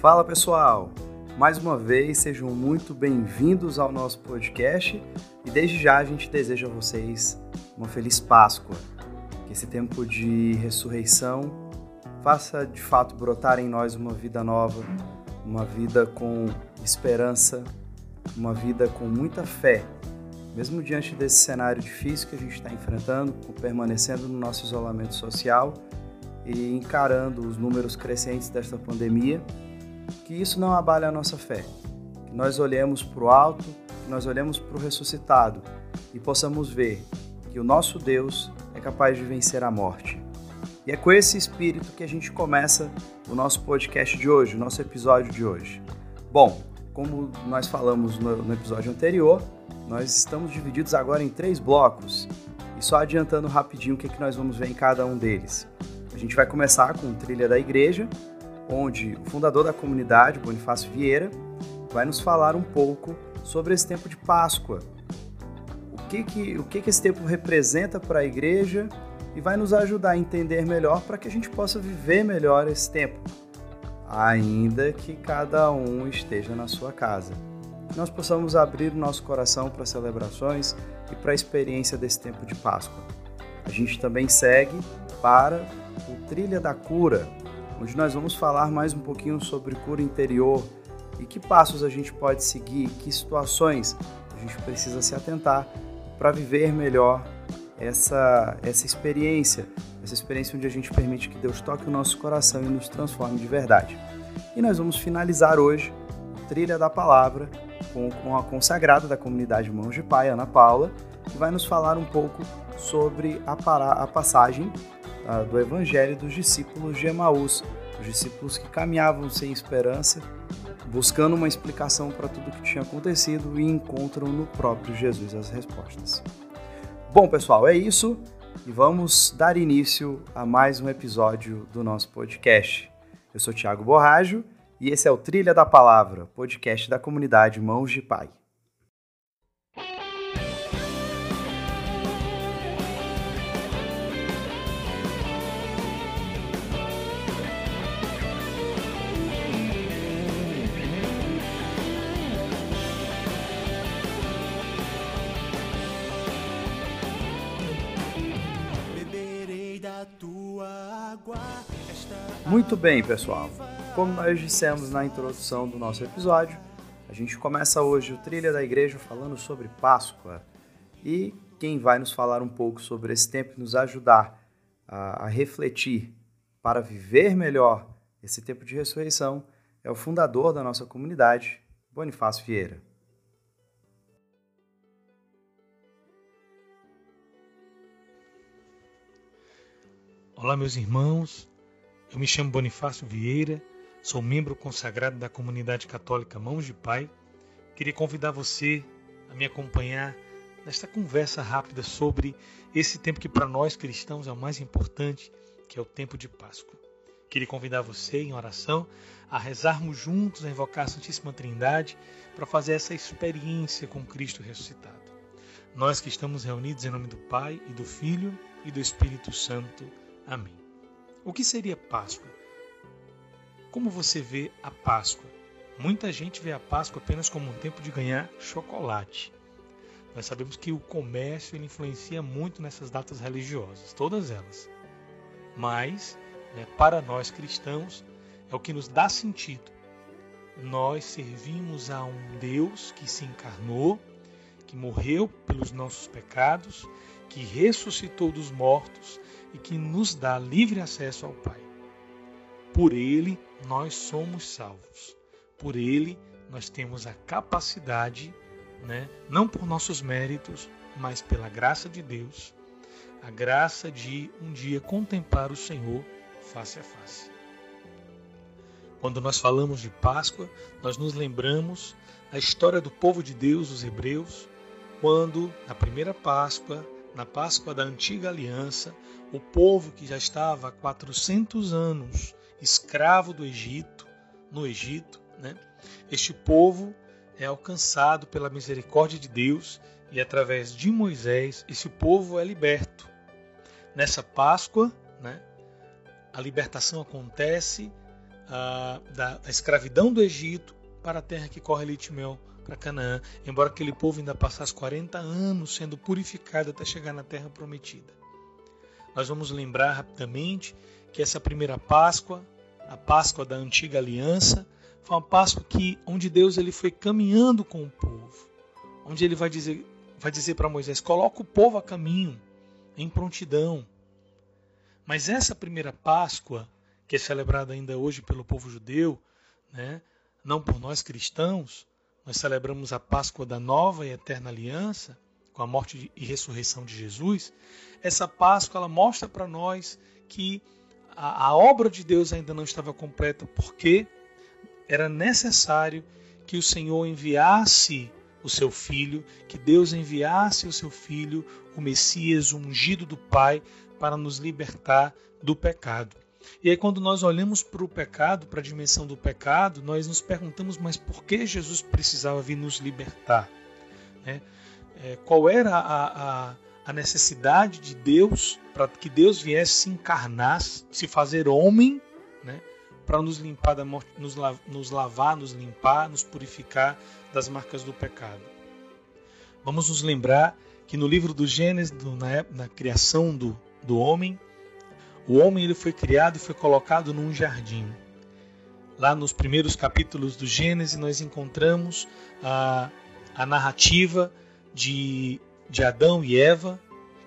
Fala pessoal! Mais uma vez, sejam muito bem-vindos ao nosso podcast e desde já a gente deseja a vocês uma feliz Páscoa. Que esse tempo de ressurreição faça de fato brotar em nós uma vida nova, uma vida com esperança, uma vida com muita fé. Mesmo diante desse cenário difícil que a gente está enfrentando, permanecendo no nosso isolamento social e encarando os números crescentes desta pandemia, que isso não abale a nossa fé. Que nós olhemos para o alto, que nós olhemos para o ressuscitado e possamos ver que o nosso Deus é capaz de vencer a morte. E é com esse espírito que a gente começa o nosso podcast de hoje, o nosso episódio de hoje. Bom, como nós falamos no, episódio anterior, nós estamos divididos agora em três blocos. E só adiantando rapidinho o que, é que nós vamos ver em cada um deles. A gente vai começar com Trilha da Igreja, onde o fundador da comunidade, Bonifácio Vieira, vai nos falar um pouco sobre esse tempo de Páscoa. O que, que, o que, que esse tempo representa para a igreja e vai nos ajudar a entender melhor para que a gente possa viver melhor esse tempo, ainda que cada um esteja na sua casa. Nós possamos abrir o nosso coração para celebrações e para a experiência desse tempo de Páscoa. A gente também segue para o Trilha da Cura, onde nós vamos falar mais um pouquinho sobre cura interior e que passos a gente pode seguir, que situações a gente precisa se atentar para viver melhor essa, essa experiência, essa experiência onde a gente permite que Deus toque o nosso coração e nos transforme de verdade. E nós vamos finalizar hoje a Trilha da Palavra com, com a consagrada da comunidade Mãos de Pai, Ana Paula, que vai nos falar um pouco sobre a, para, a passagem do Evangelho dos discípulos de Emaús, os discípulos que caminhavam sem esperança, buscando uma explicação para tudo o que tinha acontecido e encontram no próprio Jesus as respostas. Bom, pessoal, é isso e vamos dar início a mais um episódio do nosso podcast. Eu sou Tiago Borrajo e esse é o Trilha da Palavra, podcast da comunidade Mãos de Pai. Muito bem, pessoal. Como nós dissemos na introdução do nosso episódio, a gente começa hoje o Trilha da Igreja falando sobre Páscoa. E quem vai nos falar um pouco sobre esse tempo e nos ajudar a, a refletir para viver melhor esse tempo de ressurreição é o fundador da nossa comunidade, Bonifácio Vieira. Olá, meus irmãos. Eu me chamo Bonifácio Vieira, sou membro consagrado da comunidade católica Mãos de Pai. Queria convidar você a me acompanhar nesta conversa rápida sobre esse tempo que para nós cristãos é o mais importante, que é o tempo de Páscoa. Queria convidar você em oração a rezarmos juntos, a invocar a Santíssima Trindade para fazer essa experiência com Cristo ressuscitado. Nós que estamos reunidos em nome do Pai e do Filho e do Espírito Santo. Amém. O que seria Páscoa? Como você vê a Páscoa? Muita gente vê a Páscoa apenas como um tempo de ganhar chocolate. Nós sabemos que o comércio influencia muito nessas datas religiosas, todas elas. Mas, né, para nós cristãos, é o que nos dá sentido. Nós servimos a um Deus que se encarnou, que morreu pelos nossos pecados, que ressuscitou dos mortos e que nos dá livre acesso ao Pai. Por Ele nós somos salvos. Por Ele nós temos a capacidade, né, não por nossos méritos, mas pela graça de Deus, a graça de um dia contemplar o Senhor face a face. Quando nós falamos de Páscoa, nós nos lembramos da história do povo de Deus, os hebreus, quando na primeira Páscoa, na Páscoa da antiga aliança, o povo que já estava há 400 anos escravo do Egito, no Egito, né? Este povo é alcançado pela misericórdia de Deus e através de Moisés esse povo é liberto. Nessa Páscoa, né? A libertação acontece ah, da, da, escravidão do Egito para a terra que corre leite e mel, para Canaã, embora aquele povo ainda passasse 40 anos sendo purificado até chegar na terra prometida. Nós vamos lembrar rapidamente que essa primeira Páscoa, a Páscoa da antiga aliança, foi uma Páscoa que onde Deus ele foi caminhando com o povo, onde ele vai dizer vai dizer para Moisés: "Coloca o povo a caminho em prontidão". Mas essa primeira Páscoa, que é celebrada ainda hoje pelo povo judeu, né, não por nós cristãos, nós celebramos a Páscoa da nova e eterna aliança, com a morte e ressurreição de Jesus. Essa Páscoa ela mostra para nós que a, a obra de Deus ainda não estava completa, porque era necessário que o Senhor enviasse o seu filho, que Deus enviasse o seu filho, o Messias, o ungido do Pai, para nos libertar do pecado. E aí, quando nós olhamos para o pecado, para a dimensão do pecado, nós nos perguntamos, mas por que Jesus precisava vir nos libertar? Né? É, qual era a, a, a, necessidade de Deus para que Deus viesse se encarnar, se fazer homem, né? para nos limpar da morte, nos, nos lavar, nos limpar, nos purificar das marcas do pecado. Vamos nos lembrar que no livro do Gênesis, na, na criação do, do homem, o homem ele foi criado e foi colocado num jardim. Lá nos primeiros capítulos do Gênesis, nós encontramos a, a narrativa de, de Adão e Eva,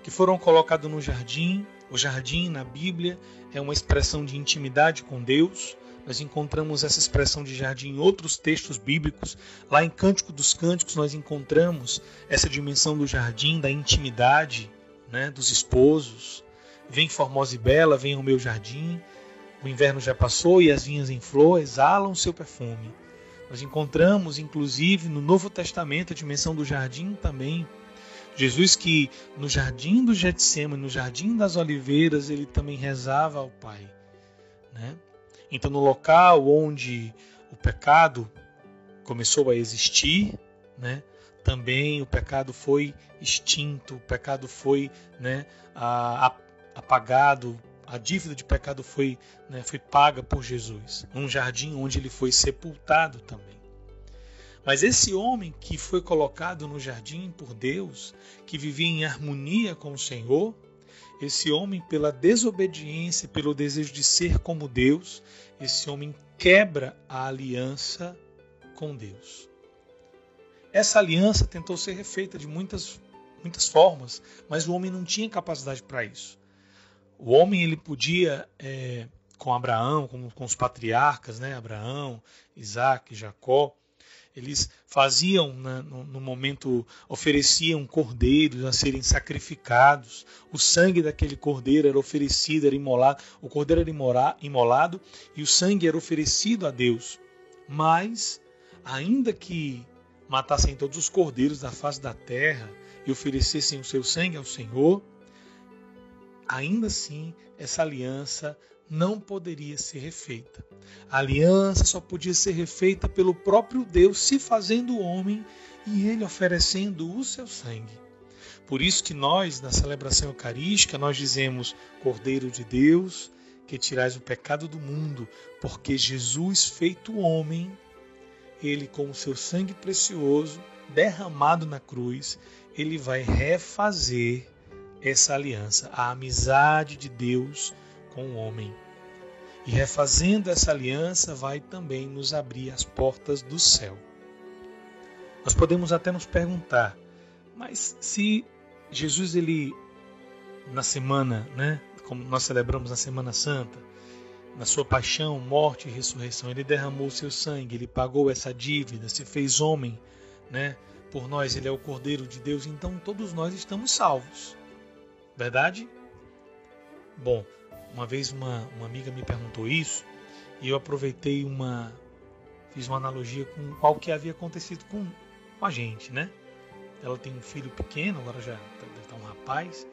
que foram colocados no jardim. O jardim na Bíblia é uma expressão de intimidade com Deus. Nós encontramos essa expressão de jardim em outros textos bíblicos. Lá em Cântico dos Cânticos, nós encontramos essa dimensão do jardim, da intimidade né, dos esposos. Vem formosa e bela, vem ao meu jardim. O inverno já passou e as vinhas em flor exalam seu perfume. Nós encontramos, inclusive, no Novo Testamento, a dimensão do jardim também. Jesus que no jardim do Getsemane, no jardim das oliveiras, ele também rezava ao Pai. Né? Então, no local onde o pecado começou a existir, né? também o pecado foi extinto, o pecado foi né, apagado, a dívida de pecado foi, né, foi paga por Jesus, um jardim onde ele foi sepultado também. Mas esse homem que foi colocado no jardim por Deus, que vivia em harmonia com o Senhor, esse homem, pela desobediência, pelo desejo de ser como Deus, esse homem quebra a aliança com Deus. Essa aliança tentou ser refeita de muitas, muitas formas, mas o homem não tinha capacidade para isso. O homem ele podia, é, com Abraão, com, com os patriarcas, né, Abraão, Isaac, Jacó, eles faziam, né, no, no, momento, ofereciam cordeiros a serem sacrificados. O sangue daquele cordeiro era oferecido, era imolado. O cordeiro era imolado e o sangue era oferecido a Deus. Mas, ainda que matassem todos os cordeiros da face da terra e oferecessem o seu sangue ao Senhor, ainda assim essa aliança não poderia ser refeita. A aliança só podia ser refeita pelo próprio Deus se fazendo homem e ele oferecendo o seu sangue. Por isso que nós, na celebração eucarística, nós dizemos Cordeiro de Deus, que tirais o pecado do mundo, porque Jesus, feito homem, ele com o seu sangue precioso derramado na cruz, ele vai refazer essa aliança, a amizade de Deus com o homem. E refazendo essa aliança, vai também nos abrir as portas do céu. Nós podemos até nos perguntar, mas se Jesus ele na semana, né, como nós celebramos na Semana Santa, na sua paixão, morte e ressurreição, ele derramou o seu sangue, ele pagou essa dívida, se fez homem, né? Por nós, ele é o Cordeiro de Deus, então todos nós estamos salvos. Verdade? Bom, uma vez uma, uma amiga me perguntou isso e eu aproveitei uma. fiz uma analogia com qual que havia acontecido com, com a gente, né? Ela tem um filho pequeno, agora já deve estar um rapaz,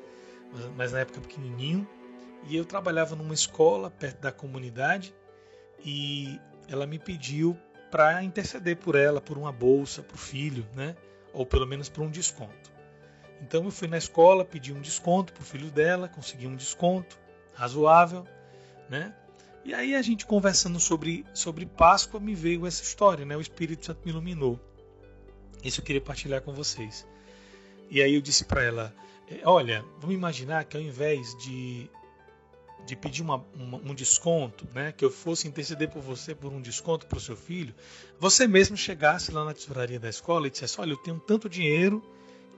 mas, mas na época pequenininho. E eu trabalhava numa escola perto da comunidade e ela me pediu para interceder por ela, por uma bolsa para o filho, né? Ou pelo menos por um desconto. Então eu fui na escola, pedi um desconto para o filho dela, consegui um desconto razoável, né? E aí a gente conversando sobre, sobre Páscoa me veio essa história, né? O Espírito Santo me iluminou. Isso eu queria partilhar com vocês. E aí eu disse para ela, é, olha, vamos imaginar que ao invés de, de pedir uma, uma, um desconto, né, que eu fosse interceder por você por um desconto para o seu filho, você mesmo chegasse lá na tesouraria da escola e dissesse, olha, eu tenho tanto dinheiro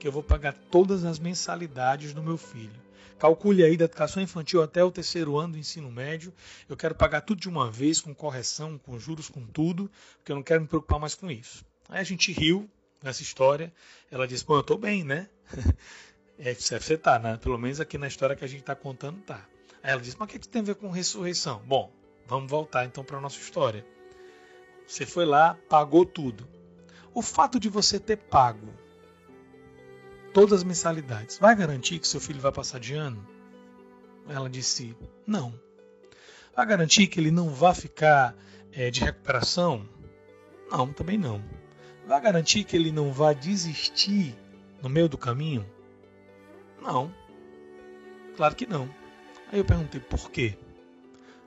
que eu vou pagar todas as mensalidades do meu filho. Calcule aí da educação infantil até o terceiro ano do ensino médio. Eu quero pagar tudo de uma vez, com correção, com juros, com tudo, porque eu não quero me preocupar mais com isso. Aí a gente riu nessa história. Ela disse: Bom, eu estou bem, né? é, você tá, né? Pelo menos aqui na história que a gente está contando, tá. Aí ela disse: Mas o que, que tem a ver com ressurreição? Bom, vamos voltar então para a nossa história. Você foi lá, pagou tudo. O fato de você ter pago todas as mensalidades vai garantir que seu filho vai passar de ano? Ela disse: Não. Vai garantir que ele não vai ficar é, de recuperação? Não, também não. Vai garantir que ele não vai desistir no meio do caminho? Não. Claro que não. Aí eu perguntei por quê?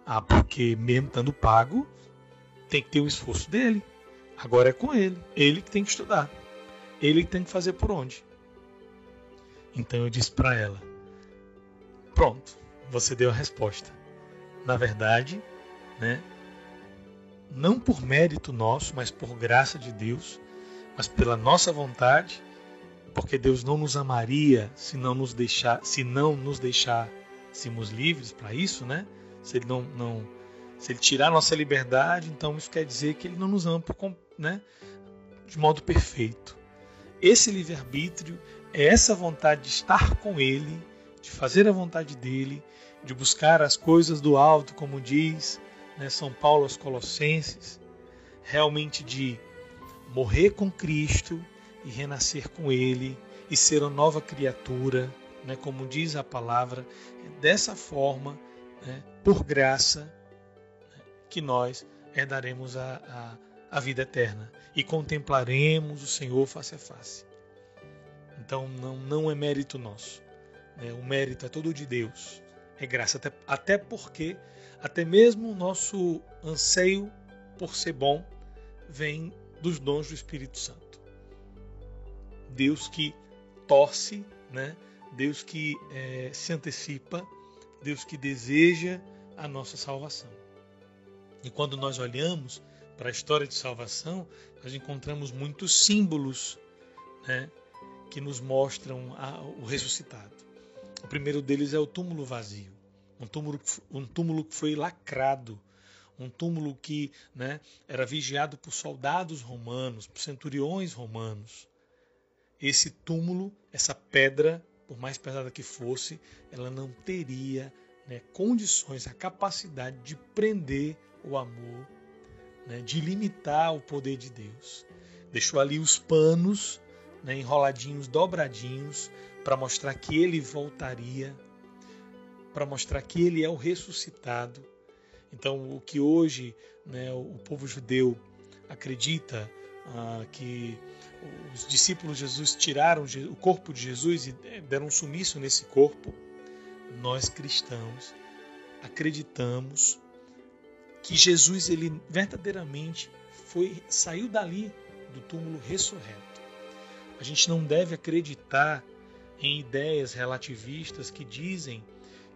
Ah, porque mesmo estando pago, tem que ter o esforço dele. Agora é com ele. Ele que tem que estudar. Ele que tem que fazer por onde. Então eu disse para ela: Pronto, você deu a resposta. Na verdade, né, não por mérito nosso, mas por graça de Deus, mas pela nossa vontade, porque Deus não nos amaria se não nos deixar, se não nos deixássemos livres para isso, né? Se ele não, não se ele tirar nossa liberdade, então isso quer dizer que ele não nos ama por, né, de modo perfeito. Esse livre-arbítrio é essa vontade de estar com ele, de fazer a vontade dele, de buscar as coisas do alto, como diz né, São Paulo aos Colossenses, realmente de morrer com Cristo e renascer com Ele e ser uma nova criatura, né, como diz a palavra, dessa forma, né, por graça, né, que nós herdaremos a, a, a vida eterna e contemplaremos o Senhor face a face. Então não, não é mérito nosso, né, o mérito é todo de Deus, é graça, até, até porque, até mesmo o nosso anseio por ser bom vem dos dons do Espírito Santo. Deus que torce, né? Deus que é, se antecipa, Deus que deseja a nossa salvação. E quando nós olhamos para a história de salvação, nós encontramos muitos símbolos né, que nos mostram a, o ressuscitado. O primeiro deles é o túmulo vazio, um túmulo, um túmulo que foi lacrado um túmulo que né, era vigiado por soldados romanos, por centuriões romanos. Esse túmulo, essa pedra, por mais pesada que fosse, ela não teria né, condições, a capacidade de prender o amor, né, de limitar o poder de Deus. Deixou ali os panos né, enroladinhos, dobradinhos, para mostrar que ele voltaria, para mostrar que ele é o ressuscitado então, o que hoje né, o povo judeu acredita ah, que os discípulos de Jesus tiraram o corpo de Jesus e deram um sumiço nesse corpo, nós cristãos acreditamos que Jesus ele verdadeiramente foi saiu dali do túmulo ressurreto. A gente não deve acreditar em ideias relativistas que dizem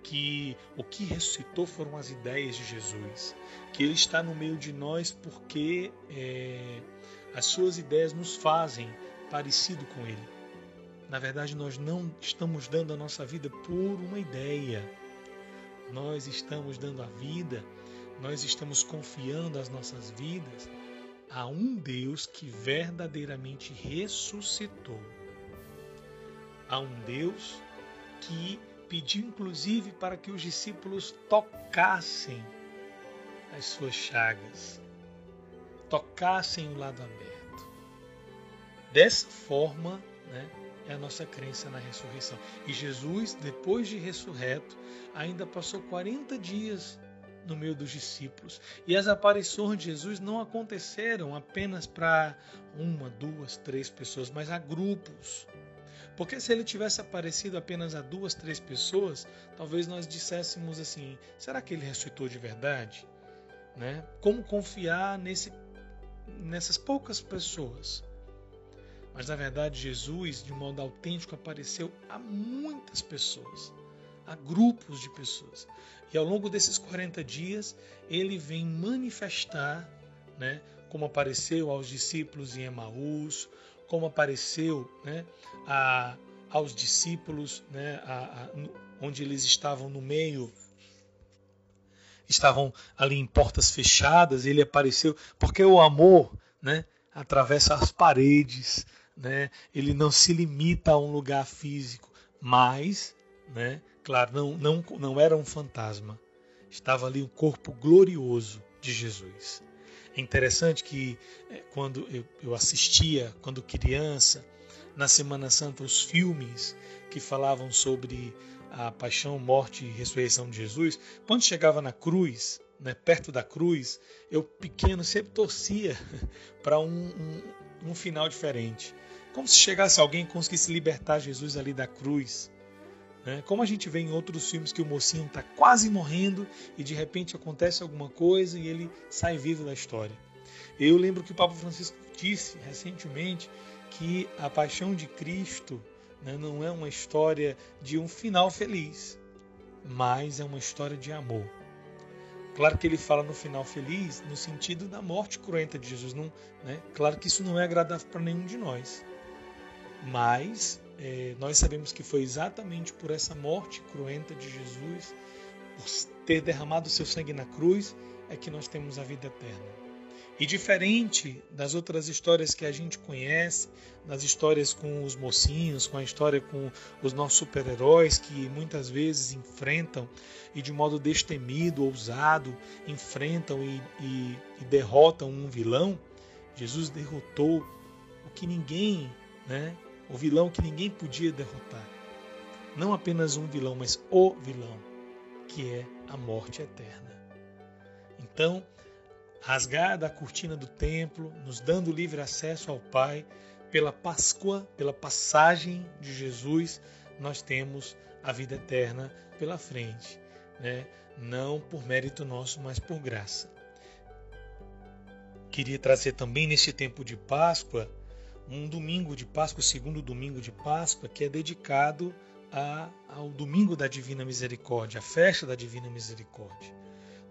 que o que ressuscitou foram as ideias de Jesus, que Ele está no meio de nós porque é, as suas ideias nos fazem parecido com Ele. Na verdade, nós não estamos dando a nossa vida por uma ideia, nós estamos dando a vida, nós estamos confiando as nossas vidas a um Deus que verdadeiramente ressuscitou, a um Deus que pediu inclusive para que os discípulos tocassem as suas chagas, tocassem o lado aberto. Dessa forma, né, é a nossa crença na ressurreição. E Jesus, depois de ressurreto, ainda passou 40 dias no meio dos discípulos. E as aparições de Jesus não aconteceram apenas para uma, duas, três pessoas, mas a grupos Porque se ele tivesse aparecido apenas a duas, três pessoas, talvez nós disséssemos assim: será que ele ressuscitou de verdade? Né? Como confiar nesse, nessas poucas pessoas? Mas na verdade, Jesus, de modo autêntico, apareceu a muitas pessoas, a grupos de pessoas. E ao longo desses 40 dias, ele vem manifestar, né, como apareceu aos discípulos em Emaús, como apareceu né, a, aos discípulos, né, a, a, onde eles estavam no meio, estavam ali em portas fechadas, ele apareceu, porque o amor né, atravessa as paredes, né, ele não se limita a um lugar físico, mas, né, claro, não, não, não era um fantasma, estava ali o corpo glorioso de Jesus. É interessante que é, quando eu assistia, quando criança, na Semana Santa, os filmes que falavam sobre a paixão, morte e ressurreição de Jesus, quando chegava na cruz, né, perto da cruz, eu pequeno sempre torcia para um, um, um final diferente. Como se chegasse alguém e conseguisse libertar Jesus ali da cruz. Né? Como a gente vê em outros filmes que o mocinho está quase morrendo e de repente acontece alguma coisa e ele sai vivo da história. Eu lembro que o Papa Francisco disse recentemente que a paixão de Cristo né, não é uma história de um final feliz, mas é uma história de amor. Claro que ele fala no final feliz no sentido da morte cruenta de Jesus. Não, né? Claro que isso não é agradável para nenhum de nós. Mas é, nós sabemos que foi exatamente por essa morte cruenta de Jesus, por ter derramado seu sangue na cruz, é que nós temos a vida eterna. E diferente das outras histórias que a gente conhece, das histórias com os mocinhos, com a história com os nossos super-heróis que muitas vezes enfrentam e de modo destemido, ousado, enfrentam e, e, e derrotam um vilão, Jesus derrotou o que ninguém, né, o vilão que ninguém podia derrotar. Não apenas um vilão, mas o vilão, que é a morte eterna. Então, rasgada a cortina do templo, nos dando livre acesso ao Pai, pela Páscoa, pela passagem de Jesus, nós temos a vida eterna pela frente, né? não por mérito nosso, mas por graça. Queria trazer também neste tempo de Páscoa um domingo de Páscoa, o segundo domingo de Páscoa, que é dedicado a, ao Domingo da Divina Misericórdia, a festa da Divina Misericórdia.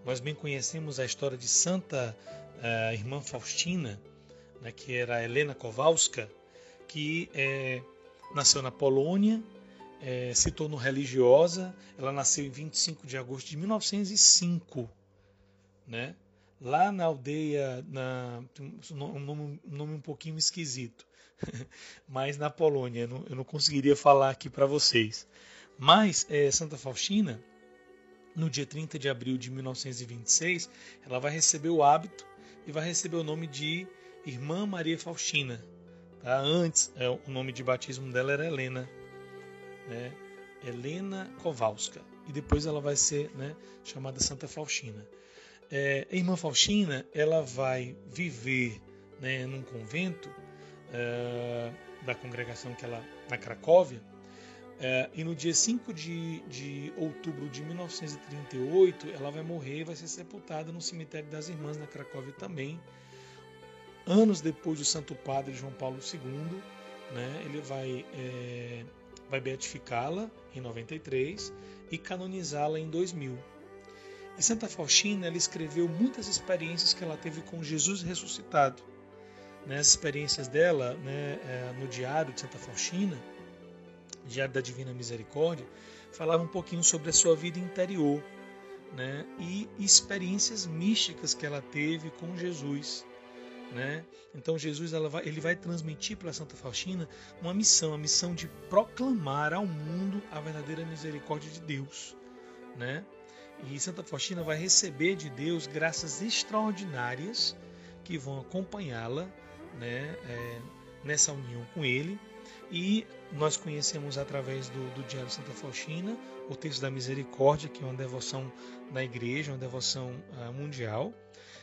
Nós bem conhecemos a história de Santa uh, Irmã Faustina, né, que era Helena Kowalska, que é, nasceu na Polônia, é, se tornou religiosa. Ela nasceu em 25 de agosto de 1905, né? lá na aldeia, na, um, nome, um nome um pouquinho esquisito, mas na Polônia. Eu não, eu não conseguiria falar aqui para vocês. Mas é, Santa Faustina, no dia 30 de abril de 1926, ela vai receber o hábito e vai receber o nome de Irmã Maria Faustina. Tá? Antes, é, o nome de batismo dela era Helena. Né? Helena Kowalska. E depois ela vai ser né, chamada Santa Faustina. É, a irmã Faustina ela vai viver né, num convento é, da congregação que ela na Cracóvia é, e no dia 5 de, de outubro de 1938 ela vai morrer e vai ser sepultada no cemitério das Irmãs na Cracóvia também anos depois do Santo Padre João Paulo II né, ele vai é, vai beatificá-la em 93 e canonizá-la em 2000 e Santa Faustina ela escreveu muitas experiências que ela teve com Jesus ressuscitado. Né, as experiências dela né, é, no Diário de Santa Faustina, Diário da Divina Misericórdia, falava um pouquinho sobre a sua vida interior né, e experiências místicas que ela teve com Jesus. Né? Então Jesus vai, ele vai transmitir para Santa Faustina uma missão, a missão de proclamar ao mundo a verdadeira misericórdia de Deus. Né? E Santa Faustina vai receber de Deus graças extraordinárias que vão acompanhá-la né, é, nessa união com Ele. E nós conhecemos através do, do Diário Santa Faustina o texto da Misericórdia, que é uma devoção da Igreja, uma devoção uh, mundial.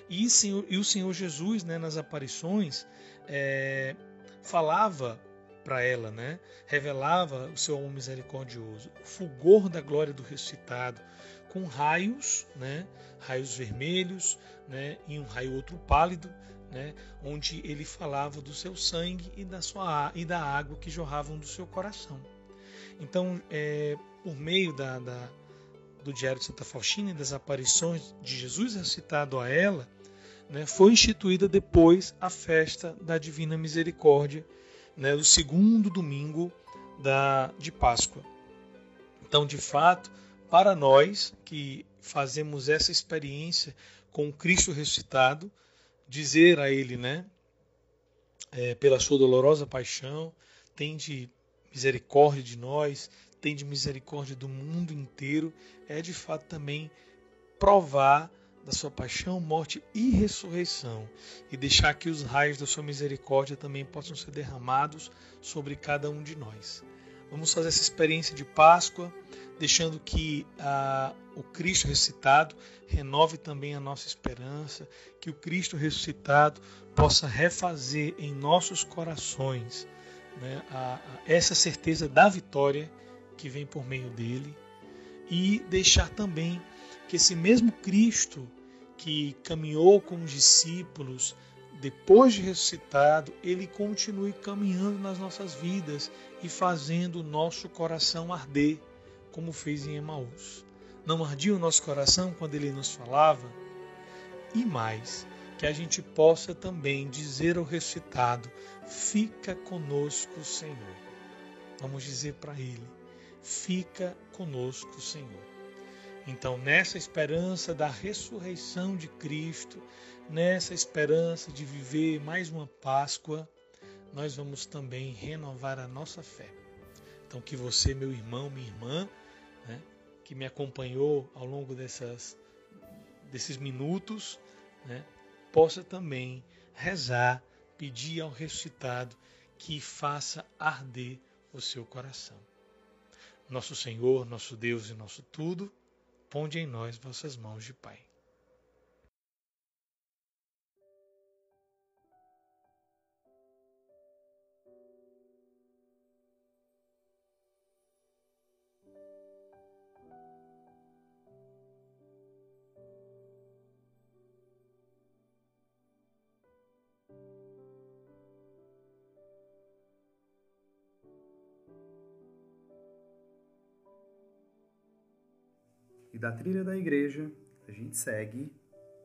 E, senhor, e, o Senhor Jesus, né, nas aparições, é, falava para ela, né? Revelava o seu amor misericordioso, o fulgor da glória do ressuscitado, com raios, né? Raios vermelhos, né? E um raio outro pálido, né? Onde ele falava do seu sangue e da sua e da água que jorravam do seu coração. Então, é, por meio da, da do Diário de Santa Faustina e das aparições de Jesus recitado a ela, né, foi instituída depois a festa da Divina Misericórdia, né, o segundo domingo da, de Páscoa. Então, de fato, para nós que fazemos essa experiência com Cristo ressuscitado, dizer a Ele, né, é, pela sua dolorosa paixão, tende misericórdia de nós, tende misericórdia do mundo inteiro, é de fato também provar da sua paixão, morte e ressurreição, e deixar que os raios da sua misericórdia também possam ser derramados sobre cada um de nós. Vamos fazer essa experiência de Páscoa, deixando que ah, o Cristo ressuscitado renove também a nossa esperança, que o Cristo ressuscitado possa refazer em nossos corações né, a, a, essa certeza da vitória que vem por meio dele. E deixar também que esse mesmo Cristo que caminhou com os discípulos depois de ressuscitado, ele continue caminhando nas nossas vidas e fazendo o nosso coração arder, como fez em Emaús. Não ardia o nosso coração quando ele nos falava? E mais, que a gente possa também dizer ao ressuscitado: Fica conosco, Senhor. Vamos dizer para ele: Fica conosco, Senhor. Então, nessa esperança da ressurreição de Cristo, nessa esperança de viver mais uma Páscoa, nós vamos também renovar a nossa fé. Então, que você, meu irmão, minha irmã, né, que me acompanhou ao longo dessas, desses minutos, né, possa também rezar, pedir ao ressuscitado que faça arder o seu coração. Nosso Senhor, nosso Deus e nosso tudo, ponde em nós vossas mãos de Pai. E da trilha da igreja, a gente segue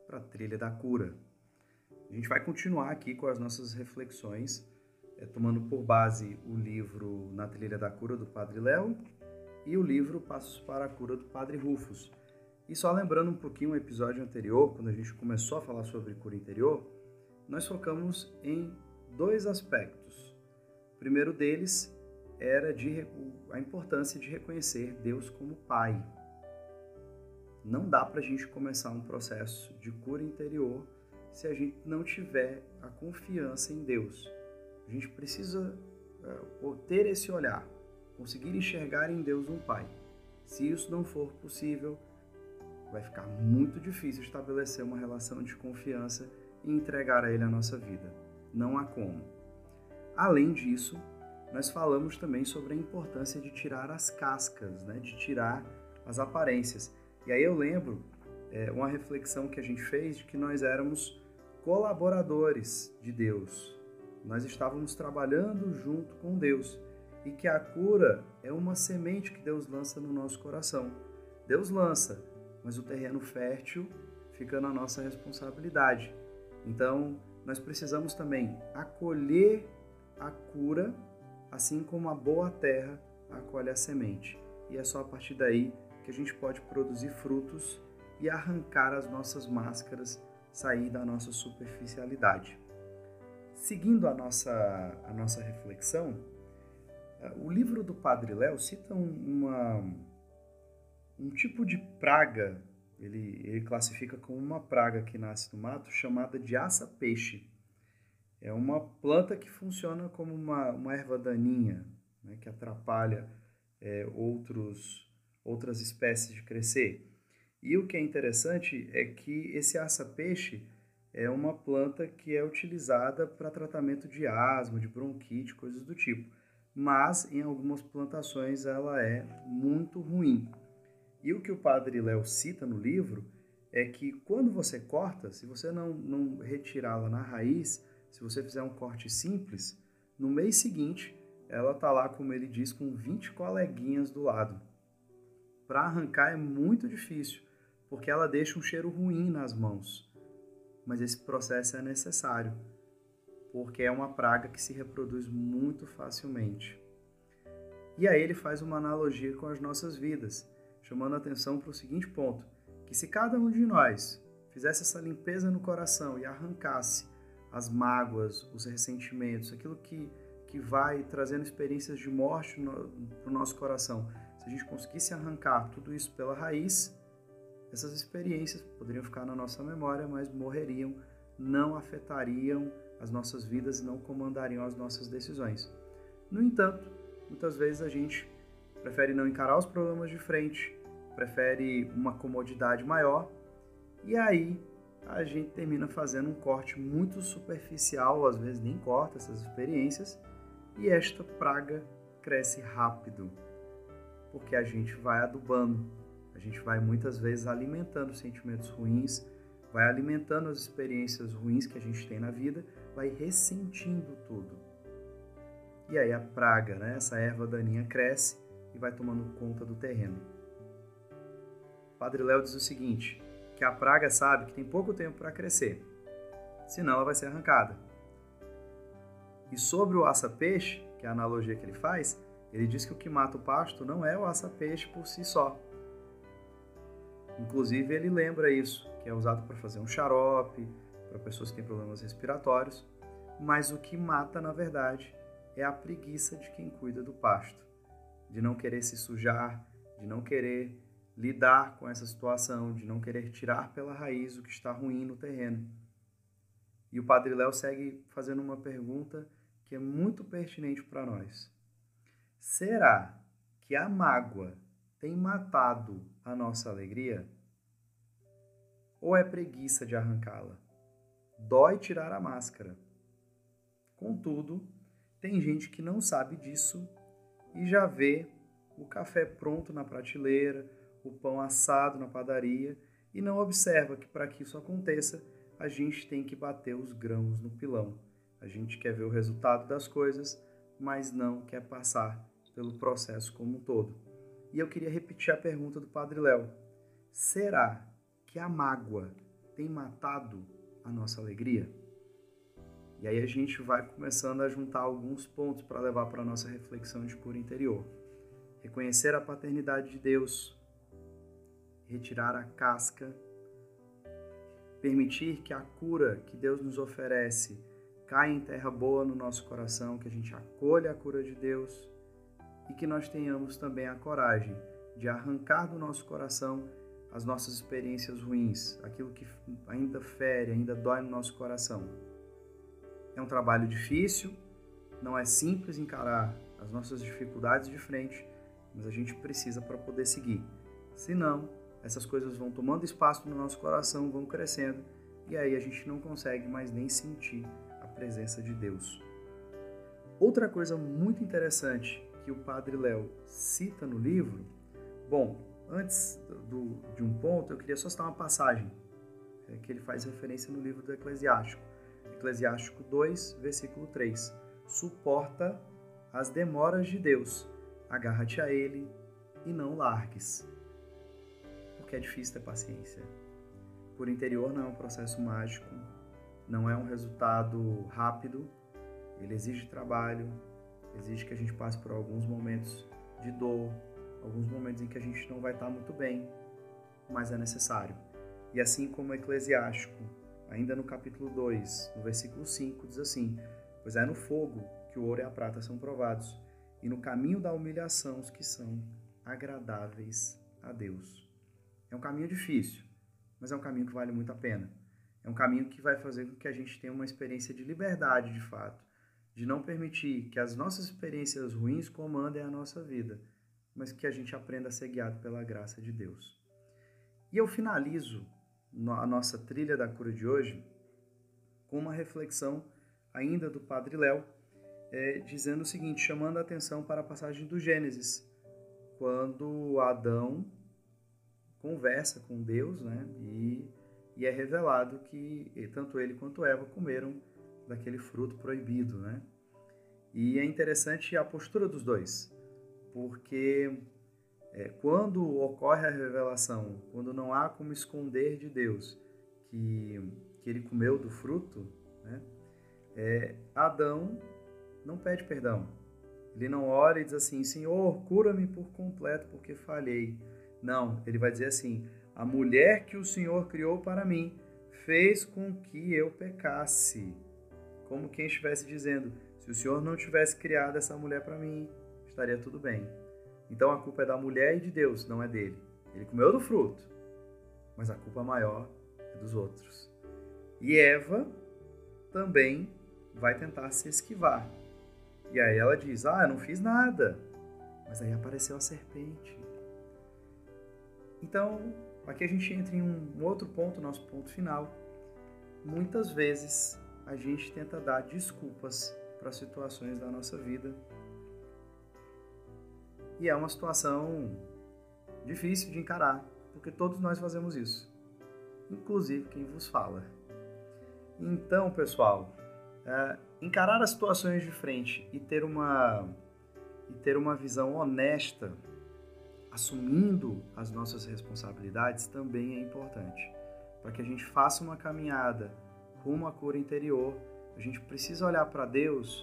para a trilha da cura. A gente vai continuar aqui com as nossas reflexões, é, tomando por base o livro Na Trilha da Cura do Padre Léo e o livro Passos para a Cura do Padre Rufus. E só lembrando um pouquinho o episódio anterior, quando a gente começou a falar sobre cura interior, nós focamos em dois aspectos. O primeiro deles era de, a importância de reconhecer Deus como Pai, não dá para a gente começar um processo de cura interior se a gente não tiver a confiança em Deus. A gente precisa uh, ter esse olhar, conseguir enxergar em Deus um Pai. Se isso não for possível, vai ficar muito difícil estabelecer uma relação de confiança e entregar a Ele a nossa vida. Não há como. Além disso, nós falamos também sobre a importância de tirar as cascas, né? de tirar as aparências. E aí eu lembro é, uma reflexão que a gente fez de que nós éramos colaboradores de Deus. Nós estávamos trabalhando junto com Deus e que a cura é uma semente que Deus lança no nosso coração. Deus lança, mas o terreno fértil fica na nossa responsabilidade. Então, nós precisamos também acolher a cura, assim como a boa terra acolhe a semente. E é só a partir daí que a gente pode produzir frutos e arrancar as nossas máscaras, sair da nossa superficialidade. Seguindo a nossa, a nossa reflexão, eh, o livro do Padre Léo cita uma, um tipo de praga, ele, ele classifica como uma praga que nasce no mato, chamada de aça-peixe. É uma planta que funciona como uma, uma erva daninha, né, que atrapalha é, outros outras espécies de crescer. E o que é interessante é que esse aça-peixe é uma planta que é utilizada para tratamento de asma, de bronquite, coisas do tipo. mas em algumas plantações ela é muito ruim. E o que o padre Léo cita no livro é que quando você corta, se você não, não retirá-la na raiz, se você fizer um corte simples, no mês seguinte ela tá lá, como ele diz, com 20 coleguinhas do lado. Para arrancar é muito difícil, porque ela deixa um cheiro ruim nas mãos. Mas esse processo é necessário porque é uma praga que se reproduz muito facilmente. E aí ele faz uma analogia com as nossas vidas, chamando a atenção para o seguinte ponto: que se cada um de nós fizesse essa limpeza no coração e arrancasse as mágoas, os ressentimentos, aquilo que, que vai trazendo experiências de morte para o nosso coração, se a gente conseguisse arrancar tudo isso pela raiz, essas experiências poderiam ficar na nossa memória, mas morreriam, não afetariam as nossas vidas e não comandariam as nossas decisões. No entanto, muitas vezes a gente prefere não encarar os problemas de frente, prefere uma comodidade maior e aí a gente termina fazendo um corte muito superficial, às vezes nem corta essas experiências e esta praga cresce rápido, porque a gente vai adubando, a gente vai muitas vezes alimentando sentimentos ruins, vai alimentando as experiências ruins que a gente tem na vida vai ressentindo tudo. E aí a praga, né, essa erva daninha cresce e vai tomando conta do terreno. Padre Léo diz o seguinte, que a praga sabe que tem pouco tempo para crescer, senão ela vai ser arrancada. E sobre o aça-peixe, que é a analogia que ele faz, ele diz que o que mata o pasto não é o aça-peixe por si só. Inclusive ele lembra isso, que é usado para fazer um xarope, para pessoas que têm problemas respiratórios, mas o que mata, na verdade, é a preguiça de quem cuida do pasto, de não querer se sujar, de não querer lidar com essa situação, de não querer tirar pela raiz o que está ruim no terreno. E o Padre Léo segue fazendo uma pergunta que é muito pertinente para nós. Será que a mágoa tem matado a nossa alegria? Ou é preguiça de arrancá-la? dói tirar a máscara. Contudo, tem gente que não sabe disso e já vê o café pronto na prateleira, o pão assado na padaria e não observa que para que isso aconteça, a gente tem que bater os grãos no pilão. A gente quer ver o resultado das coisas, mas não quer passar pelo processo como um todo. E eu queria repetir a pergunta do Padre Léo: será que a mágoa tem matado a nossa alegria? E aí a gente vai começando a juntar alguns pontos para levar para a nossa reflexão de cura interior. Reconhecer a paternidade de Deus, retirar a casca, permitir que a cura que Deus nos oferece caia em terra boa no nosso coração, que a gente acolha a cura de Deus e que nós tenhamos também a coragem de arrancar do nosso coração as nossas experiências ruins, aquilo que ainda fere, ainda dói no nosso coração. É um trabalho difícil, não é simples encarar as nossas dificuldades de frente, mas a gente precisa para poder seguir. Senão, essas coisas vão tomando espaço no nosso coração, vão crescendo, e aí a gente não consegue mais nem sentir a presença de Deus. Outra coisa muito interessante que o Padre Léo cita no livro, bom, Antes do, de um ponto, eu queria só citar uma passagem é, que ele faz referência no livro do Eclesiástico. Eclesiástico 2, versículo 3. Suporta as demoras de Deus, agarra-te a Ele e não largues. Porque é difícil ter paciência. Por interior não é um processo mágico, não é um resultado rápido, ele exige trabalho, exige que a gente passe por alguns momentos de dor, alguns momentos em que a gente não vai estar muito bem, mas é necessário. E assim como Eclesiástico, ainda no capítulo 2, no versículo 5, diz assim: Pois é no fogo que o ouro e a prata são provados, e no caminho da humilhação os que são agradáveis a Deus. É um caminho difícil, mas é um caminho que vale muito a pena. É um caminho que vai fazer com que a gente tenha uma experiência de liberdade de fato, de não permitir que as nossas experiências ruins comandem a nossa vida, mas que a gente aprenda a ser guiado pela graça de Deus. E eu finalizo a nossa trilha da cura de hoje com uma reflexão ainda do Padre Léo, é, dizendo o seguinte, chamando a atenção para a passagem do Gênesis, quando Adão conversa com Deus, né? E, e é revelado que tanto ele quanto Eva comeram daquele fruto proibido, né? E é interessante a postura dos dois, porque é, quando ocorre a revelação, quando não há como esconder de Deus que, que ele comeu do fruto, né? É, Adão não pede perdão. Ele não ora e diz assim: Senhor, cura-me por completo porque falhei. Não, ele vai dizer assim: A mulher que o Senhor criou para mim fez com que eu pecasse. Como quem estivesse dizendo: Se o Senhor não tivesse criado essa mulher para mim, estaria tudo bem. Então a culpa é da mulher e de Deus, não é dele. Ele comeu do fruto, mas a culpa maior é dos outros. E Eva também vai tentar se esquivar. E aí ela diz: Ah, eu não fiz nada. Mas aí apareceu a serpente. Então, aqui a gente entra em um outro ponto, nosso ponto final. Muitas vezes a gente tenta dar desculpas para situações da nossa vida. E é uma situação difícil de encarar, porque todos nós fazemos isso, inclusive quem vos fala. Então, pessoal, é, encarar as situações de frente e ter uma e ter uma visão honesta, assumindo as nossas responsabilidades também é importante. Para que a gente faça uma caminhada rumo à cura interior, a gente precisa olhar para Deus,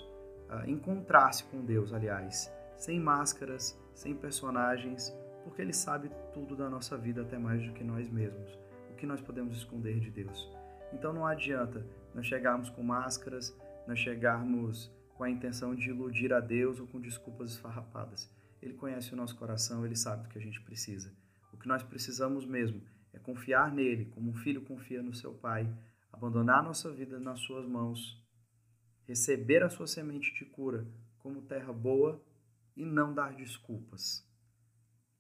uh, encontrar-se com Deus, aliás, sem máscaras, sem personagens, porque Ele sabe tudo da nossa vida, até mais do que nós mesmos. O que nós podemos esconder de Deus? Então não adianta nós chegarmos com máscaras, nós chegarmos com a intenção de iludir a Deus ou com desculpas esfarrapadas. Ele conhece o nosso coração, ele sabe do que a gente precisa. O que nós precisamos mesmo é confiar nele, como um filho confia no seu pai, abandonar nossa vida nas suas mãos, receber a sua semente de cura como terra boa e não dar desculpas.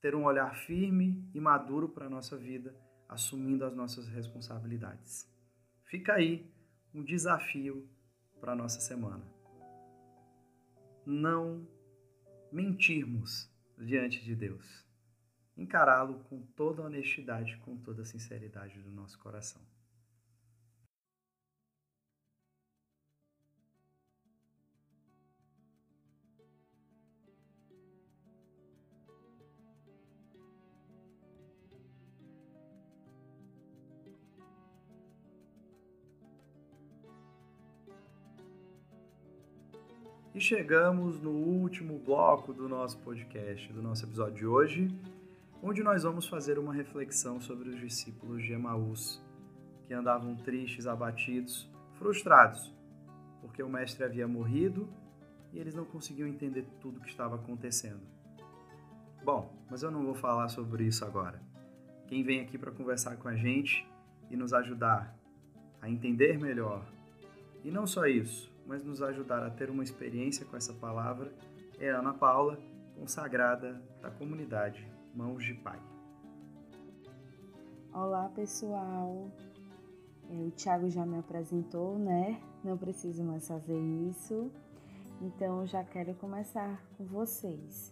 Ter um olhar firme e maduro para a nossa vida, assumindo as nossas responsabilidades. Fica aí um desafio para a nossa semana. Não mentirmos diante de Deus. Encará-lo com toda honestidade, com toda sinceridade do nosso coração. E chegamos no último bloco do nosso podcast, do nosso episódio de hoje, onde nós vamos fazer uma reflexão sobre os discípulos de Emaús, que andavam tristes, abatidos, frustrados, porque o mestre havia morrido e eles não conseguiam entender tudo o que estava acontecendo. Bom, mas eu não vou falar sobre isso agora. Quem vem aqui para conversar com a gente e nos ajudar a entender melhor, e não só isso, mas nos ajudar a ter uma experiência com essa palavra é Ana Paula, consagrada da comunidade Mãos de Pai. Olá pessoal, é, o Thiago já me apresentou, né? Não preciso mais fazer isso, então já quero começar com vocês.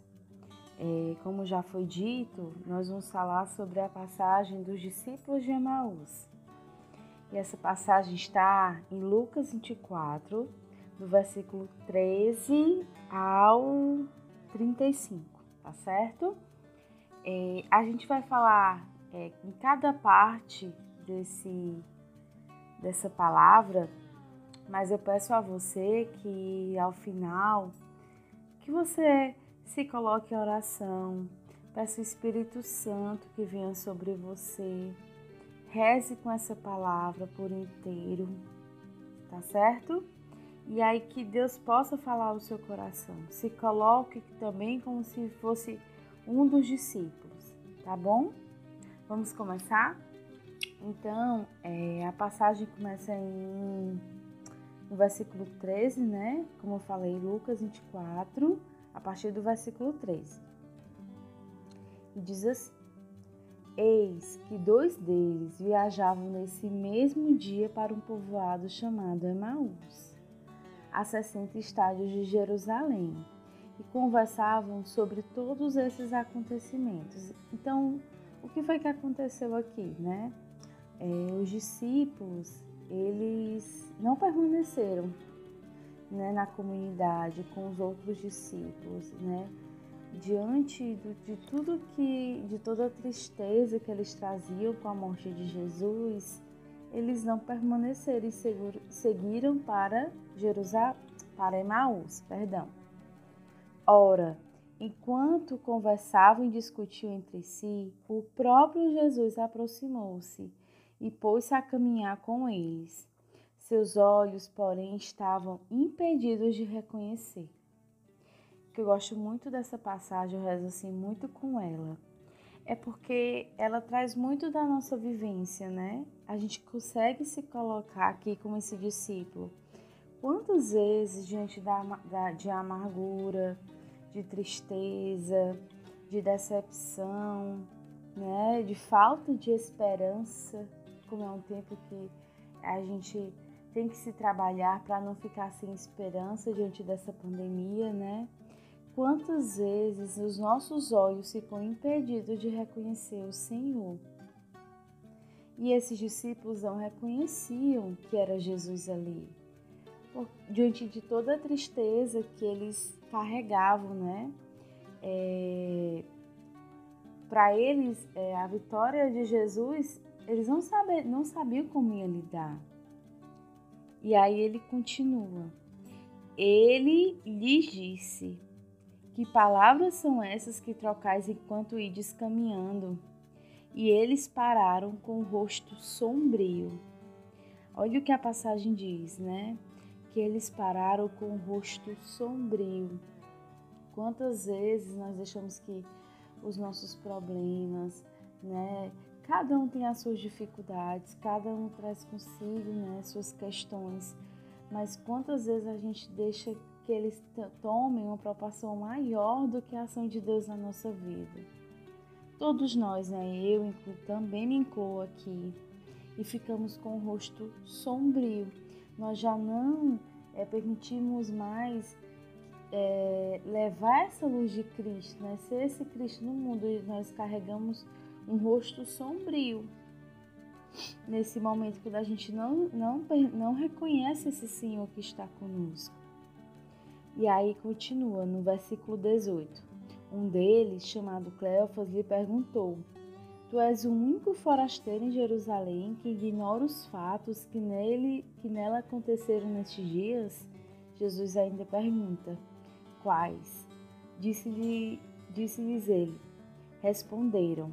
É, como já foi dito, nós vamos falar sobre a passagem dos discípulos de Emaús. E essa passagem está em Lucas 24, do versículo 13 ao 35, tá certo? É, a gente vai falar é, em cada parte desse, dessa palavra, mas eu peço a você que ao final que você se coloque em oração, peça o Espírito Santo que venha sobre você, reze com essa palavra por inteiro, tá certo? E aí que Deus possa falar ao seu coração. Se coloque também como se fosse um dos discípulos, tá bom? Vamos começar? Então, é, a passagem começa em, no versículo 13, né? Como eu falei, Lucas 24, a partir do versículo 13. E diz assim: Eis que dois deles viajavam nesse mesmo dia para um povoado chamado Emaús a 60 estádios de Jerusalém e conversavam sobre todos esses acontecimentos. Então, o que foi que aconteceu aqui, né? É, os discípulos, eles não permaneceram né, na comunidade com os outros discípulos, né? Diante do, de tudo que, de toda a tristeza que eles traziam com a morte de Jesus, eles não permaneceram e seguiram para Jerusalém, para Emaús, perdão. Ora, enquanto conversavam e discutiam entre si, o próprio Jesus aproximou-se e pôs-se a caminhar com eles. Seus olhos, porém, estavam impedidos de reconhecer. Que eu gosto muito dessa passagem, eu rezo assim muito com ela. É porque ela traz muito da nossa vivência, né? A gente consegue se colocar aqui como esse discípulo. Quantas vezes, diante da, da de amargura, de tristeza, de decepção, né, de falta de esperança, como é um tempo que a gente tem que se trabalhar para não ficar sem esperança diante dessa pandemia, né? Quantas vezes os nossos olhos ficam impedidos de reconhecer o Senhor? E esses discípulos não reconheciam que era Jesus ali diante de toda a tristeza que eles carregavam, né? É, Para eles, é, a vitória de Jesus, eles não, sabe, não sabiam como ia lidar. E aí ele continua. Ele lhes disse: Que palavras são essas que trocais enquanto ides caminhando? E eles pararam com o rosto sombrio. Olha o que a passagem diz, né? Que eles pararam com o rosto sombrio. Quantas vezes nós deixamos que os nossos problemas, né? Cada um tem as suas dificuldades, cada um traz consigo, né, suas questões. Mas quantas vezes a gente deixa que eles tomem uma proporção maior do que a ação de Deus na nossa vida? Todos nós, né, eu também me incluo aqui, e ficamos com o rosto sombrio nós já não é, permitimos mais é, levar essa luz de Cristo, né? ser esse Cristo no mundo e nós carregamos um rosto sombrio. Nesse momento, quando a gente não, não, não reconhece esse Senhor que está conosco. E aí continua no versículo 18. Um deles, chamado Cleofas, lhe perguntou: Tu és o único forasteiro em Jerusalém que ignora os fatos que, nele, que nela aconteceram nestes dias? Jesus ainda pergunta: Quais? Disse-lhes disse ele. Responderam: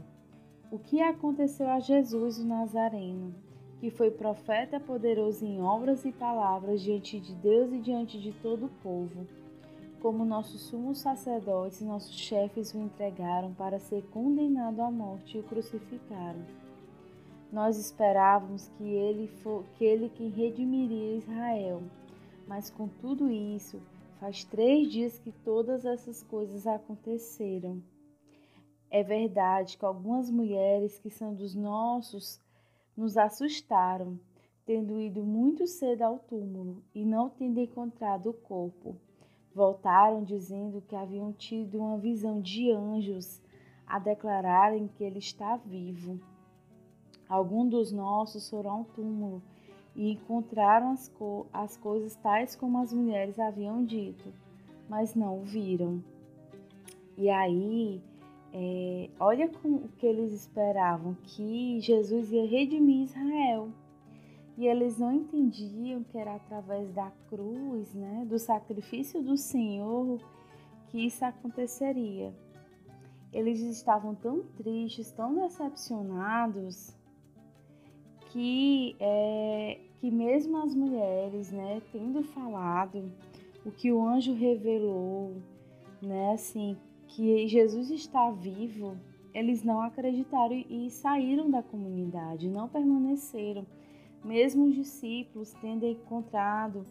O que aconteceu a Jesus o Nazareno, que foi profeta poderoso em obras e palavras diante de Deus e diante de todo o povo? Como nossos sumos sacerdotes e nossos chefes o entregaram para ser condenado à morte e o crucificaram. Nós esperávamos que ele, for, que ele que redimiria Israel, mas com tudo isso, faz três dias que todas essas coisas aconteceram. É verdade que algumas mulheres que são dos nossos nos assustaram, tendo ido muito cedo ao túmulo e não tendo encontrado o corpo. Voltaram dizendo que haviam tido uma visão de anjos a declararem que ele está vivo. Alguns dos nossos foram ao túmulo e encontraram as, co as coisas tais como as mulheres haviam dito, mas não o viram. E aí, é, olha o que eles esperavam: que Jesus ia redimir Israel. E eles não entendiam que era através da cruz, né, do sacrifício do Senhor, que isso aconteceria. Eles estavam tão tristes, tão decepcionados, que, é, que mesmo as mulheres, né, tendo falado o que o anjo revelou, né, assim, que Jesus está vivo, eles não acreditaram e saíram da comunidade, não permaneceram mesmo os discípulos tendo encontrado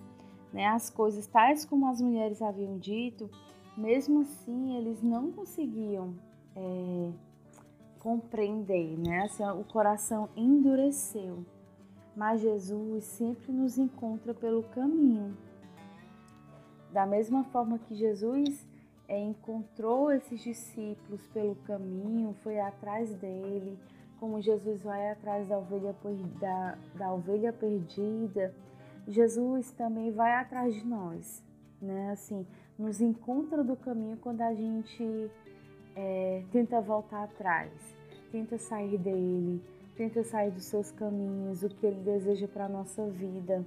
né, as coisas tais como as mulheres haviam dito, mesmo assim eles não conseguiam é, compreender, né? Assim, o coração endureceu. Mas Jesus sempre nos encontra pelo caminho. da mesma forma que Jesus é, encontrou esses discípulos pelo caminho, foi atrás dele, como Jesus vai atrás da ovelha, da, da ovelha perdida, Jesus também vai atrás de nós, né? Assim, nos encontra do caminho quando a gente é, tenta voltar atrás, tenta sair dele, tenta sair dos seus caminhos, o que ele deseja para a nossa vida.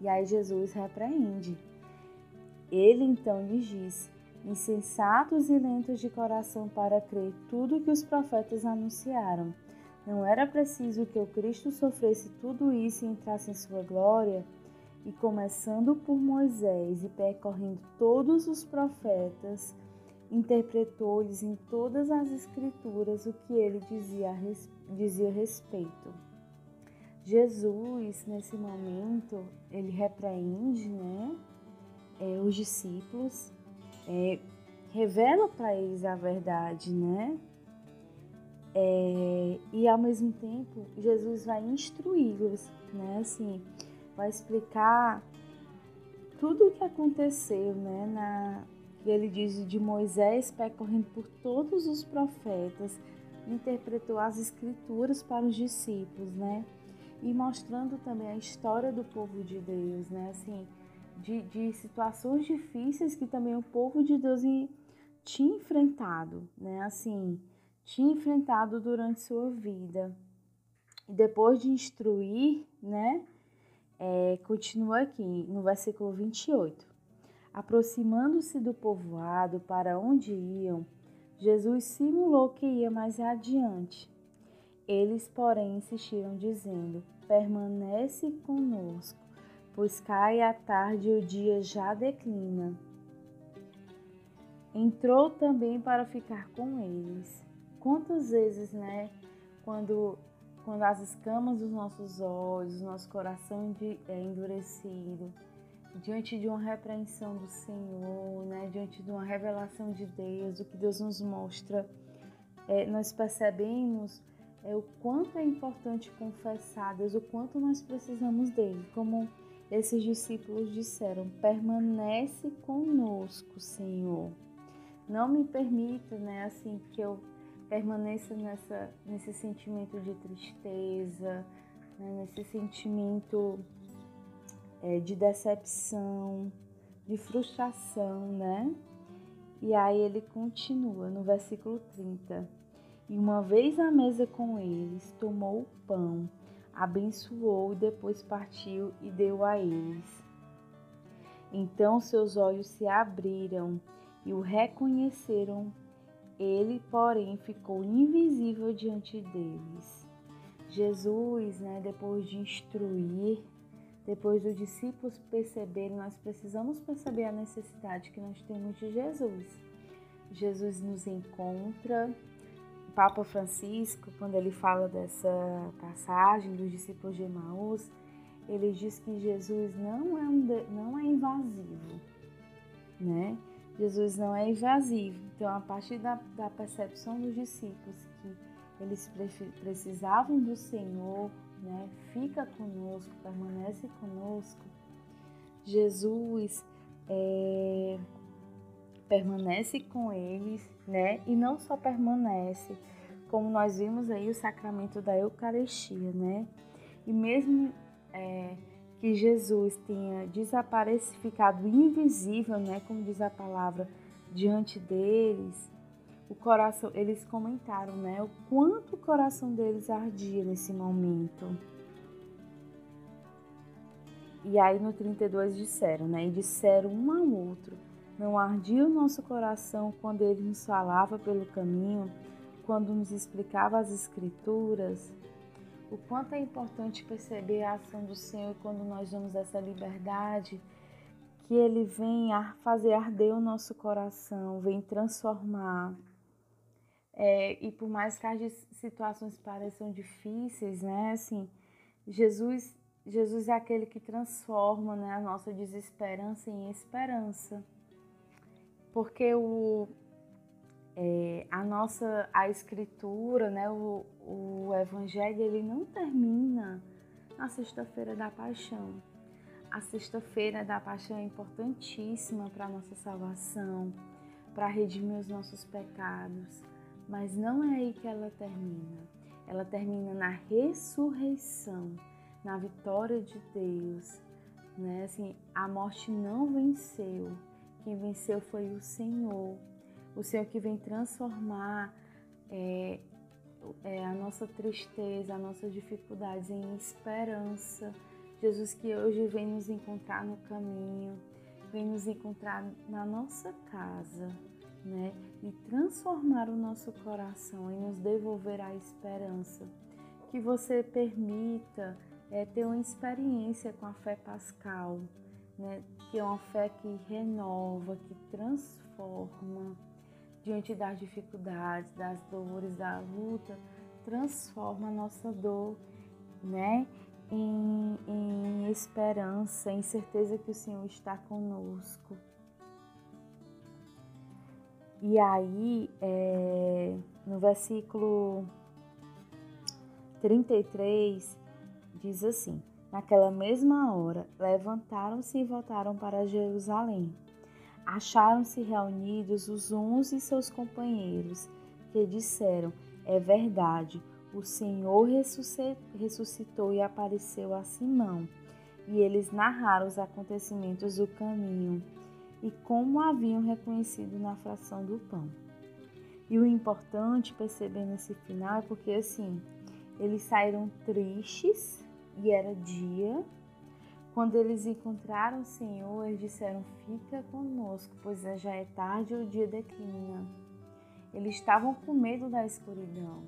E aí Jesus repreende. Ele então lhes diz: insensatos e lentos de coração para crer tudo que os profetas anunciaram. Não era preciso que o Cristo sofresse tudo isso e entrasse em sua glória? E começando por Moisés e percorrendo todos os profetas, interpretou-lhes em todas as escrituras o que ele dizia, dizia a respeito. Jesus, nesse momento, ele repreende né, é, os discípulos, é, revela para eles a verdade, né? É, e ao mesmo tempo, Jesus vai instruí-los, né? Assim, vai explicar tudo o que aconteceu, né? Na, ele diz de Moisés percorrendo por todos os profetas, interpretou as escrituras para os discípulos, né? E mostrando também a história do povo de Deus, né? Assim, de, de situações difíceis que também o povo de Deus tinha enfrentado, né? Assim, tinha enfrentado durante sua vida. E depois de instruir, né? É, continua aqui no versículo 28. Aproximando-se do povoado para onde iam, Jesus simulou que ia mais adiante. Eles, porém, insistiram, dizendo: Permanece conosco, pois cai a tarde e o dia já declina. Entrou também para ficar com eles. Quantas vezes, né, quando, quando as escamas dos nossos olhos, nosso coração é endurecido, diante de uma repreensão do Senhor, né, diante de uma revelação de Deus, o que Deus nos mostra, é, nós percebemos é, o quanto é importante confessar Deus, o quanto nós precisamos dele. Como esses discípulos disseram: permanece conosco, Senhor. Não me permita, né, assim, que eu permaneça nessa, nesse sentimento de tristeza, né, nesse sentimento é, de decepção, de frustração, né? E aí ele continua no versículo 30. E uma vez à mesa com eles, tomou o pão, abençoou e depois partiu e deu a eles. Então seus olhos se abriram e o reconheceram. Ele, porém, ficou invisível diante deles. Jesus, né, depois de instruir depois dos discípulos perceberem, nós precisamos perceber a necessidade que nós temos de Jesus. Jesus nos encontra. Papa Francisco, quando ele fala dessa passagem dos discípulos de Emaús, ele diz que Jesus não é, um, não é invasivo, né? Jesus não é invasivo. Então, a partir da, da percepção dos discípulos que eles precisavam do Senhor, né? Fica conosco, permanece conosco. Jesus é, permanece com eles, né? E não só permanece, como nós vimos aí o sacramento da Eucaristia, né? E mesmo é, que Jesus tenha desaparecido, ficado invisível, né? Como diz a palavra, diante deles, o coração, eles comentaram, né, o quanto o coração deles ardia nesse momento. E aí no 32 disseram, né, e disseram um ao outro: Não ardia o nosso coração quando ele nos falava pelo caminho, quando nos explicava as escrituras? O quanto é importante perceber a ação do Senhor quando nós damos essa liberdade, que ele vem fazer arder o nosso coração, vem transformar. É, e por mais que as situações pareçam difíceis, né? Assim, Jesus, Jesus é aquele que transforma né, a nossa desesperança em esperança. Porque o, é, a nossa a escritura, né, o, o evangelho, ele não termina na sexta-feira da paixão. a sexta-feira da paixão é importantíssima para a nossa salvação, para redimir os nossos pecados, mas não é aí que ela termina. Ela termina na ressurreição, na vitória de Deus. Né? Assim, a morte não venceu, quem venceu foi o Senhor. O Senhor que vem transformar é, é, a nossa tristeza, as nossas dificuldades em esperança. Jesus que hoje vem nos encontrar no caminho, vem nos encontrar na nossa casa, né? E transformar o nosso coração e nos devolver a esperança. Que você permita é, ter uma experiência com a fé pascal, né? Que é uma fé que renova, que transforma diante das dificuldades, das dores, da luta, transforma a nossa dor, né? Em, em esperança, em certeza que o Senhor está conosco. E aí, é, no versículo 33, diz assim: Naquela mesma hora, levantaram-se e voltaram para Jerusalém acharam-se reunidos os uns e seus companheiros, que disseram: É verdade, o Senhor ressuscitou e apareceu a Simão. E eles narraram os acontecimentos do caminho e como haviam reconhecido na fração do pão. E o importante perceber nesse final é porque assim, eles saíram tristes e era dia, quando eles encontraram o Senhor, eles disseram: Fica conosco, pois já é tarde e o dia declina. Eles estavam com medo da escuridão,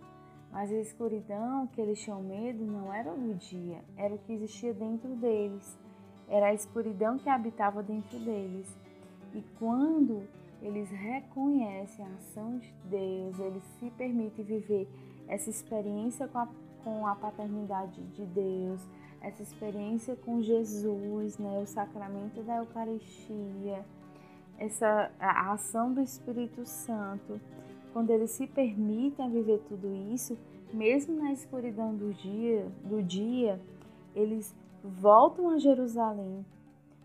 mas a escuridão que eles tinham medo não era o dia, era o que existia dentro deles. Era a escuridão que habitava dentro deles. E quando eles reconhecem a ação de Deus, eles se permitem viver essa experiência com a, com a paternidade de Deus, essa experiência com Jesus, né, o sacramento da Eucaristia, essa a ação do Espírito Santo, quando eles se permitem viver tudo isso, mesmo na escuridão do dia, do dia, eles voltam a Jerusalém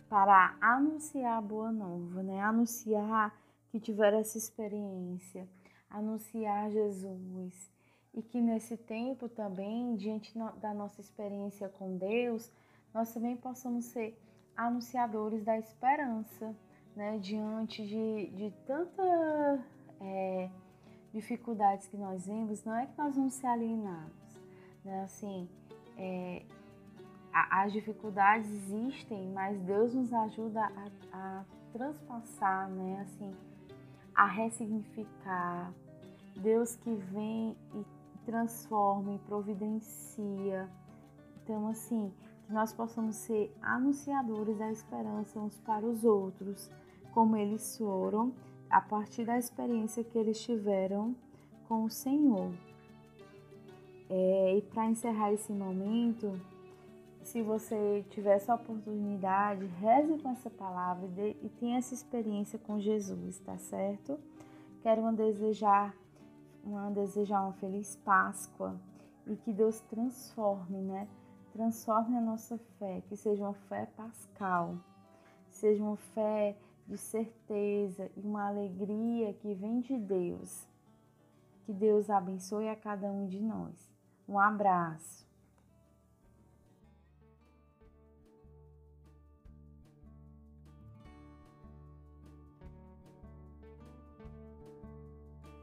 para anunciar a boa nova, né? Anunciar que tiveram essa experiência, anunciar Jesus, e que nesse tempo também, diante da nossa experiência com Deus, nós também possamos ser anunciadores da esperança, né? diante de, de tanta é, dificuldades que nós vemos, não é que nós vamos ser alienados, né? assim, é, as dificuldades existem, mas Deus nos ajuda a, a transpassar, né? assim, a ressignificar. Deus que vem e transforma e providencia. Então, assim, que nós possamos ser anunciadores da esperança uns para os outros, como eles foram, a partir da experiência que eles tiveram com o Senhor. É, e para encerrar esse momento, se você tiver essa oportunidade, reze com essa palavra e tenha essa experiência com Jesus, tá certo? Quero desejar uma, desejar uma feliz Páscoa e que Deus transforme, né? Transforme a nossa fé, que seja uma fé pascal, seja uma fé de certeza e uma alegria que vem de Deus. Que Deus abençoe a cada um de nós. Um abraço.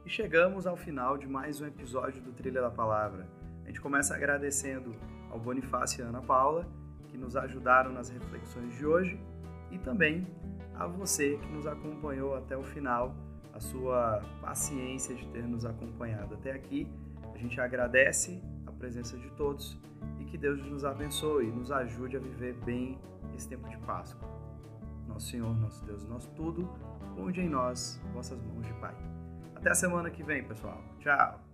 E chegamos ao final de mais um episódio do Trilha da Palavra. A gente começa agradecendo ao Bonifácio e Ana Paula, que nos ajudaram nas reflexões de hoje, e também a você que nos acompanhou até o final, a sua paciência de ter nos acompanhado até aqui. A gente agradece a presença de todos e que Deus nos abençoe e nos ajude a viver bem esse tempo de Páscoa. Nosso Senhor, nosso Deus, nosso tudo, onde em nós vossas mãos de Pai. Até a semana que vem, pessoal. Tchau!